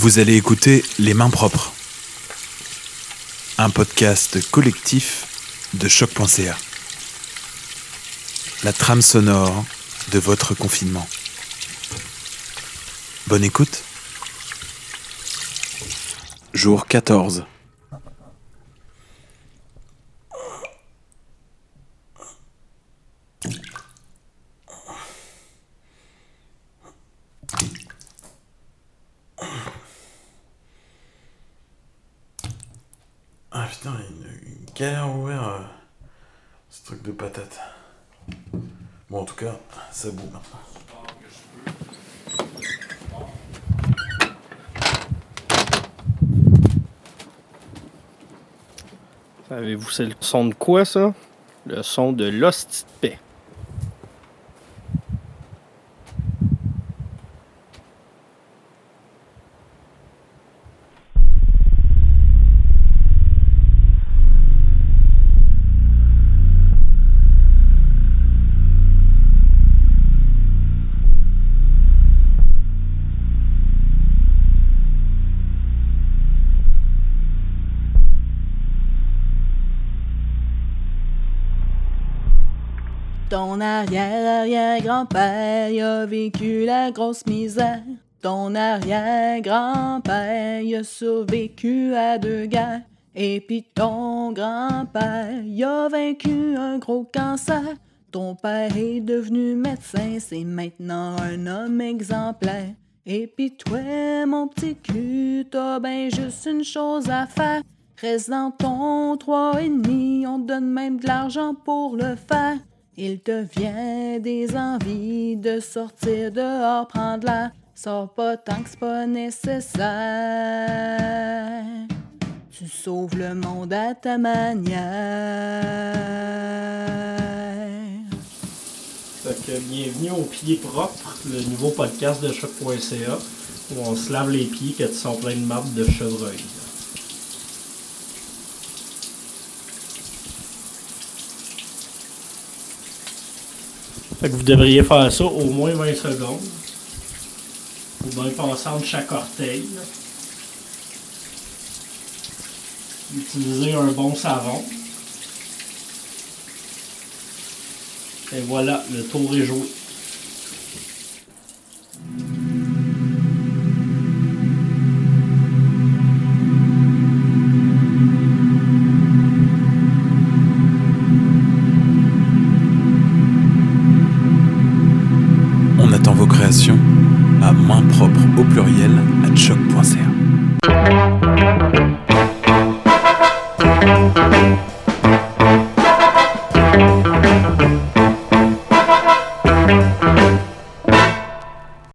Vous allez écouter Les Mains Propres, un podcast collectif de choc.ca. La trame sonore de votre confinement. Bonne écoute. Jour 14. Putain, une, une galère ouvrir euh, ce truc de patate. Bon, en tout cas, ça boue maintenant. Savez-vous, c'est le son de quoi, ça? Le son de l'hostie de paix. Ton arrière-arrière-grand-père a vécu la grosse misère. Ton arrière-grand-père a survécu à deux guerres. Et puis ton grand-père a vaincu un gros cancer. Ton père est devenu médecin, c'est maintenant un homme exemplaire. Et puis toi, mon petit cul, t'as ben juste une chose à faire. Reste dans ton trois et demi, on donne même de l'argent pour le faire. Il te vient des envies de sortir dehors, prendre l'air. Sors pas tant que c'est pas nécessaire. Tu sauves le monde à ta manière. Fait que bienvenue au Pied Propre, le nouveau podcast de choc.ca où on se lave les pieds quand ils sont pleins de marde de chevreuil. Fait que vous devriez faire ça au moins 20 secondes. Faut bien passer entre chaque orteil. là. Utiliser un bon savon. Et voilà, le tour est joué. À main propre au pluriel à choc.ca.